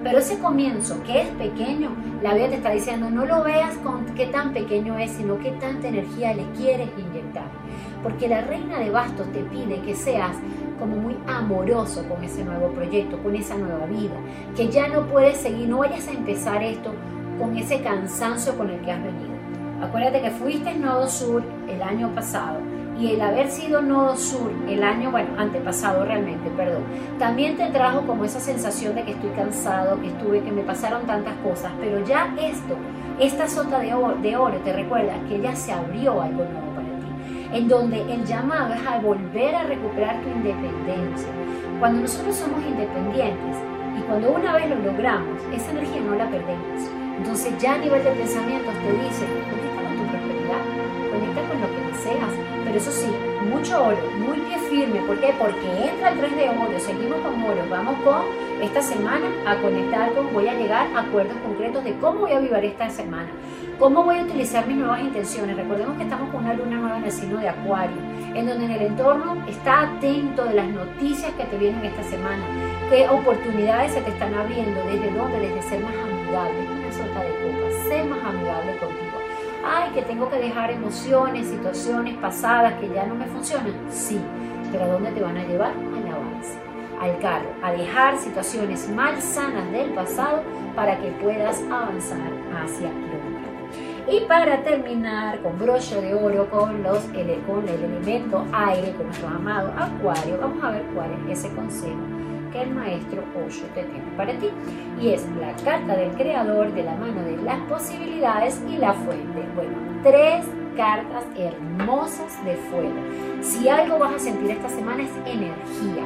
Pero ese comienzo que es pequeño, la vida te está diciendo, no lo veas con qué tan pequeño es, sino qué tanta energía le quieres inyectar. Porque la reina de bastos te pide que seas como muy amoroso con ese nuevo proyecto, con esa nueva vida, que ya no puedes seguir, no vayas a empezar esto con ese cansancio con el que has venido. Acuérdate que fuiste nodo sur el año pasado y el haber sido nodo sur el año, bueno, antepasado realmente, perdón, también te trajo como esa sensación de que estoy cansado, que estuve, que me pasaron tantas cosas, pero ya esto, esta sota de oro, de oro te recuerda que ya se abrió algo nuevo en donde el llamado es a volver a recuperar tu independencia. Cuando nosotros somos independientes y cuando una vez lo logramos, esa energía no la perdemos. Entonces ya a nivel de pensamientos te dice, eso sí, mucho oro, muy pie firme. ¿Por qué? Porque entra el 3 de oro, seguimos con oro, vamos con esta semana a conectar con, voy a llegar a acuerdos concretos de cómo voy a vivir esta semana. ¿Cómo voy a utilizar mis nuevas intenciones? Recordemos que estamos con una luna nueva en el signo de Acuario, en donde en el entorno está atento de las noticias que te vienen esta semana, qué oportunidades se te están abriendo, desde dónde, desde ser más amigable, una sota de copas, ser más amigable contigo. Ay, que tengo que dejar emociones, situaciones pasadas que ya no me funcionan. Sí, pero ¿a dónde te van a llevar? Al avance, al carro, a dejar situaciones mal sanas del pasado para que puedas avanzar hacia lo y para terminar con broche de oro con, los, con el elemento aire, con nuestro amado acuario, vamos a ver cuál es ese consejo el maestro Osho te tiene para ti. Y es la carta del creador de la mano de las posibilidades y la fuente. Bueno, tres cartas hermosas de fuego. Si algo vas a sentir esta semana es energía.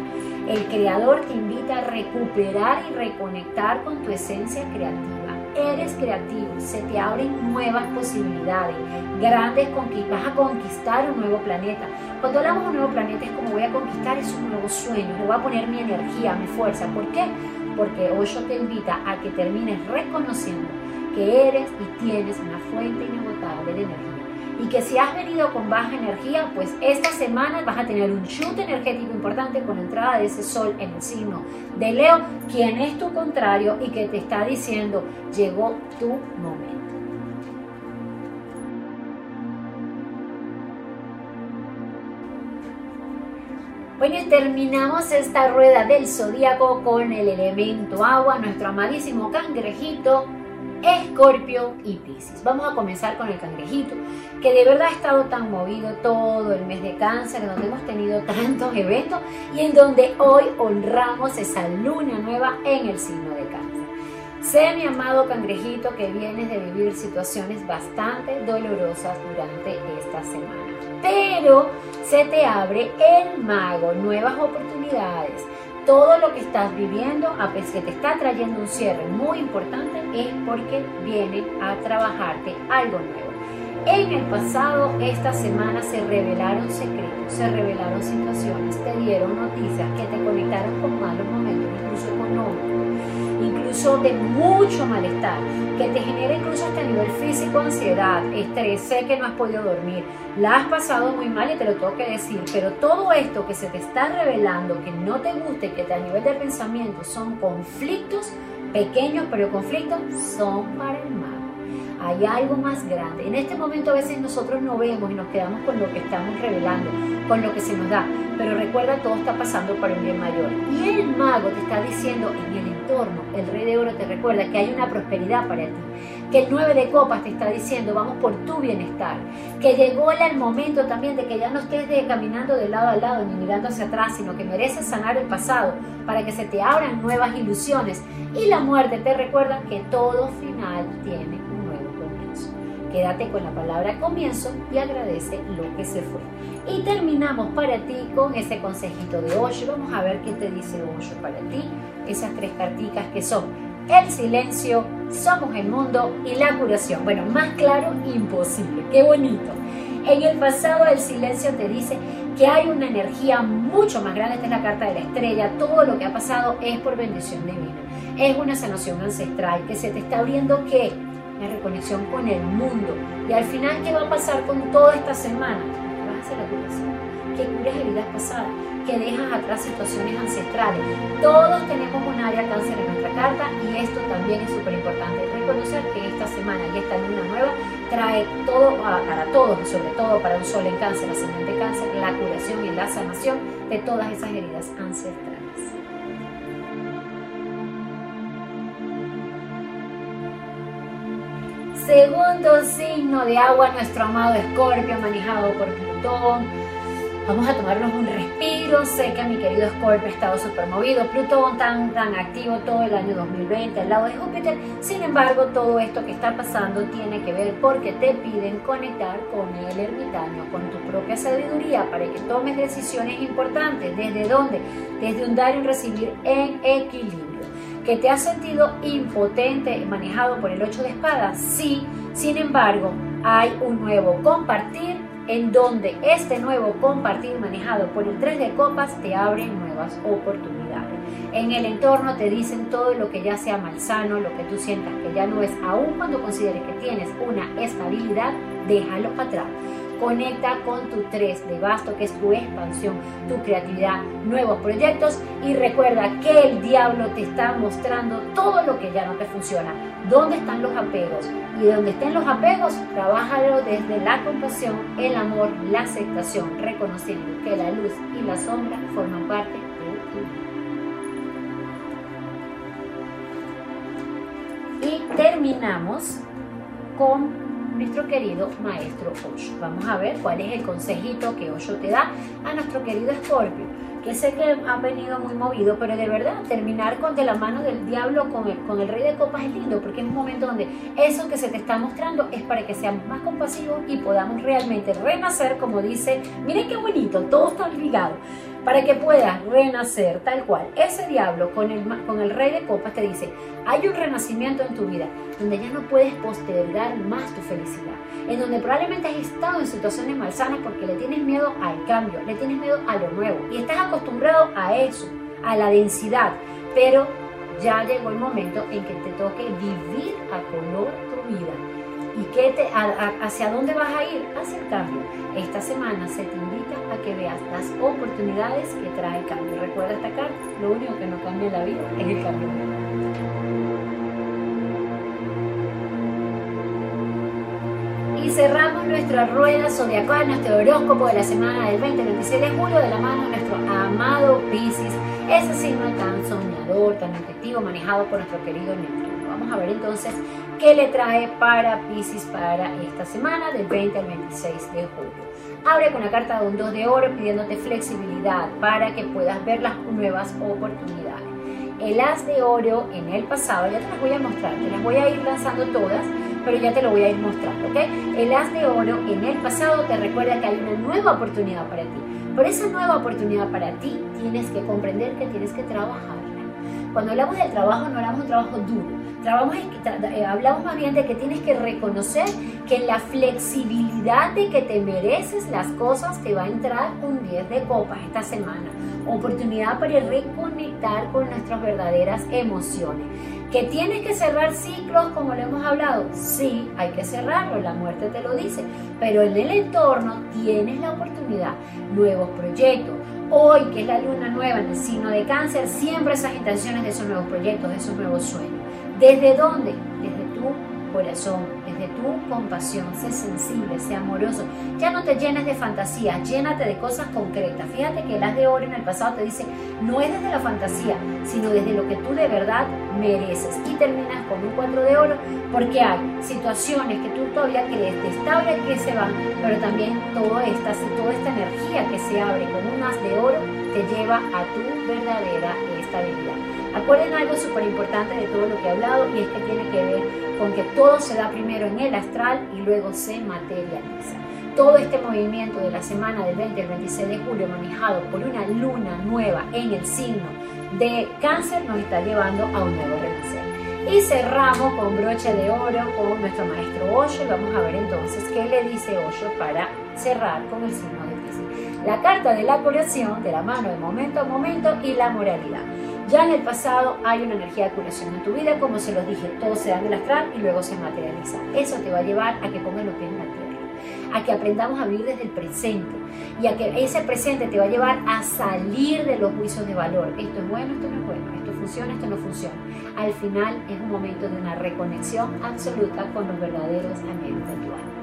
El creador te invita a recuperar y reconectar con tu esencia creativa eres creativo, se te abren nuevas posibilidades, grandes conquistas, vas a conquistar un nuevo planeta. Cuando hablamos de un nuevo planeta es como voy a conquistar, es un nuevo sueño, le voy a poner mi energía, mi fuerza. ¿Por qué? Porque hoy yo te invita a que termines reconociendo que eres y tienes una fuente inagotable de energía y que si has venido con baja energía, pues esta semana vas a tener un chute energético importante con la entrada de ese sol en el signo de Leo, quien es tu contrario y que te está diciendo, llegó tu momento. Bueno, y terminamos esta rueda del zodíaco con el elemento agua, nuestro amadísimo cangrejito Escorpio y Pisces. Vamos a comenzar con el cangrejito, que de verdad ha estado tan movido todo el mes de cáncer, donde hemos tenido tantos eventos y en donde hoy honramos esa luna nueva en el signo de cáncer. Sé mi amado cangrejito que vienes de vivir situaciones bastante dolorosas durante esta semana, pero se te abre el mago, nuevas oportunidades todo lo que estás viviendo, a pesar que te está trayendo un cierre muy importante, es porque viene a trabajarte algo nuevo. En el pasado, esta semana se revelaron secretos, se revelaron situaciones, te dieron noticias que te conectaron con malos momentos, incluso económicos incluso de mucho malestar, que te genera incluso hasta a nivel físico ansiedad, estrés, sé que no has podido dormir, la has pasado muy mal y te lo tengo que decir, pero todo esto que se te está revelando, que no te guste, que a nivel de pensamiento son conflictos, pequeños pero conflictos, son para el mal hay algo más grande. En este momento a veces nosotros no vemos y nos quedamos con lo que estamos revelando, con lo que se nos da, pero recuerda, todo está pasando para un bien mayor. Y el mago te está diciendo en el entorno, el rey de oro te recuerda que hay una prosperidad para ti, que el nueve de copas te está diciendo, vamos por tu bienestar, que llegó el momento también de que ya no estés caminando de lado a lado ni mirando hacia atrás, sino que mereces sanar el pasado para que se te abran nuevas ilusiones. Y la muerte te recuerda que todo final tiene Quédate con la palabra comienzo y agradece lo que se fue. Y terminamos para ti con ese consejito de Osho. Vamos a ver qué te dice Osho para ti. Esas tres carticas que son el silencio, somos el mundo y la curación. Bueno, más claro, imposible. Qué bonito. En el pasado el silencio te dice que hay una energía mucho más grande. Esta es la carta de la estrella. Todo lo que ha pasado es por bendición divina. Es una sanación ancestral que se te está abriendo que la reconexión con el mundo. Y al final, ¿qué va a pasar con toda esta semana? Vas a hacer la curación. Que cures heridas pasadas, que dejas atrás situaciones ancestrales. Todos tenemos un área cáncer en nuestra carta y esto también es súper importante. Reconocer que esta semana y esta luna nueva trae todo para todos, sobre todo para un sol en cáncer, ascendente cáncer, la curación y la sanación de todas esas heridas ancestrales. Segundo signo de agua, nuestro amado Escorpio, manejado por Plutón. Vamos a tomarnos un respiro. Sé que mi querido Escorpio ha estado súper movido. Plutón tan, tan activo todo el año 2020 al lado de Júpiter. Sin embargo, todo esto que está pasando tiene que ver porque te piden conectar con el ermitaño, con tu propia sabiduría para que tomes decisiones importantes. ¿Desde dónde? Desde un dar y recibir en equilibrio que te has sentido impotente manejado por el 8 de espadas, sí, sin embargo, hay un nuevo compartir en donde este nuevo compartir manejado por el 3 de copas te abre nuevas oportunidades. En el entorno te dicen todo lo que ya sea malsano, lo que tú sientas que ya no es, aun cuando consideres que tienes una estabilidad, déjalo atrás. Conecta con tu 3 de basto, que es tu expansión, tu creatividad, nuevos proyectos y recuerda que el diablo te está mostrando todo lo que ya no te funciona. ¿Dónde están los apegos? Y donde estén los apegos, trabájalo desde la compasión, el amor, la aceptación, reconociendo que la luz y la sombra forman parte de vida. Y terminamos con nuestro querido maestro Osho. Vamos a ver cuál es el consejito que Osho te da a nuestro querido Scorpio, que sé que ha venido muy movido, pero de verdad terminar con de la mano del diablo con el, con el rey de copas es lindo, porque es un momento donde eso que se te está mostrando es para que seamos más compasivos y podamos realmente renacer, como dice, miren qué bonito, todo está ligado para que puedas renacer tal cual. Ese diablo con el, con el rey de copas te dice, hay un renacimiento en tu vida donde ya no puedes postergar más tu felicidad, en donde probablemente has estado en situaciones malsanas porque le tienes miedo al cambio, le tienes miedo a lo nuevo y estás acostumbrado a eso, a la densidad, pero ya llegó el momento en que te toque vivir a color tu vida. ¿Y qué te, hacia dónde vas a ir? Hacia el cambio. Esta semana se te a que veas las oportunidades que trae el cambio. Recuerda esta carta, lo único que no cambia en la vida es el cambio. Y cerramos nuestra rueda zodiacal, nuestro horóscopo de la semana del 20 26 de julio de la mano de nuestro amado Pisces, ese signo tan soñador, tan efectivo, manejado por nuestro querido Neptuno. Vamos a ver entonces qué le trae para Pisces para esta semana del 20 al 26 de julio. Abre con la carta de un 2 de oro pidiéndote flexibilidad para que puedas ver las nuevas oportunidades. El as de oro en el pasado, ya te las voy a mostrar, te las voy a ir lanzando todas, pero ya te lo voy a ir mostrando, ¿ok? El as de oro en el pasado te recuerda que hay una nueva oportunidad para ti. Por esa nueva oportunidad para ti tienes que comprender que tienes que trabajarla. Cuando hablamos del trabajo, no hablamos de un trabajo duro, eh, hablamos más bien de que tienes que reconocer que la flexibilidad de que te mereces las cosas te va a entrar un 10 de copas esta semana. Oportunidad para reconectar con nuestras verdaderas emociones. ¿Que tienes que cerrar ciclos como lo hemos hablado? Sí, hay que cerrarlo, la muerte te lo dice. Pero en el entorno tienes la oportunidad, nuevos proyectos. Hoy, que es la luna nueva en el signo de cáncer, siempre esas intenciones de esos nuevos proyectos, de esos nuevos sueños. ¿Desde dónde? Desde tu corazón, desde tu compasión. Sé sensible, sé amoroso. Ya no te llenes de fantasía, llénate de cosas concretas. Fíjate que el as de oro en el pasado te dice, no es desde la fantasía, sino desde lo que tú de verdad mereces. Y terminas con un cuatro de oro porque hay situaciones que tú todavía crees estables que se van, pero también toda esta, toda esta energía que se abre con un as de oro te lleva a tu verdadera estabilidad. Acuerden algo súper importante de todo lo que he hablado y es que tiene que ver con que todo se da primero en el astral y luego se materializa. Todo este movimiento de la semana del 20 al 26 de julio manejado por una luna nueva en el signo de cáncer nos está llevando a un nuevo renacer. Y cerramos con broche de oro con nuestro maestro Osho y vamos a ver entonces qué le dice Osho para cerrar con el signo de Pisces. La carta de la curación de la mano de momento a momento y la moralidad. Ya en el pasado hay una energía de curación en tu vida, como se los dije, todo se da en el astral y luego se materializa. Eso te va a llevar a que pongas los pies en la tierra, a que aprendamos a vivir desde el presente y a que ese presente te va a llevar a salir de los juicios de valor. Esto es bueno, esto no es bueno, esto funciona, esto no funciona. Al final es un momento de una reconexión absoluta con los verdaderos anhelos de tu alma.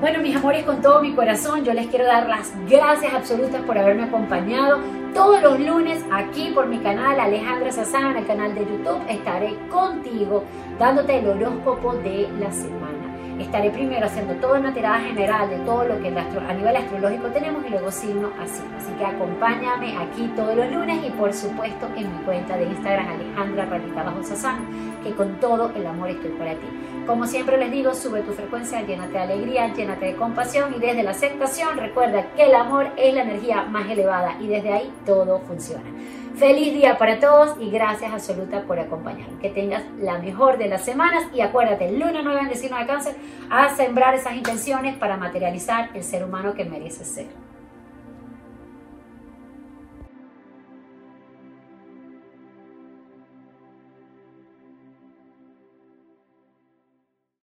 Bueno, mis amores, con todo mi corazón, yo les quiero dar las gracias absolutas por haberme acompañado. Todos los lunes aquí por mi canal Alejandra Sazán, el canal de YouTube, estaré contigo dándote el horóscopo de la semana. Estaré primero haciendo toda una tirada general de todo lo que a nivel astrológico tenemos y luego signo a signo. Así que acompáñame aquí todos los lunes y por supuesto en mi cuenta de Instagram Alejandra Radita Bajo Sazán, que con todo el amor estoy para ti. Como siempre les digo, sube tu frecuencia, llénate de alegría, llénate de compasión y desde la aceptación recuerda que el amor es la energía más elevada y desde ahí todo funciona. Feliz día para todos y gracias absoluta por acompañarnos. Que tengas la mejor de las semanas y acuérdate, luna nueva en destino de cáncer, a sembrar esas intenciones para materializar el ser humano que mereces ser.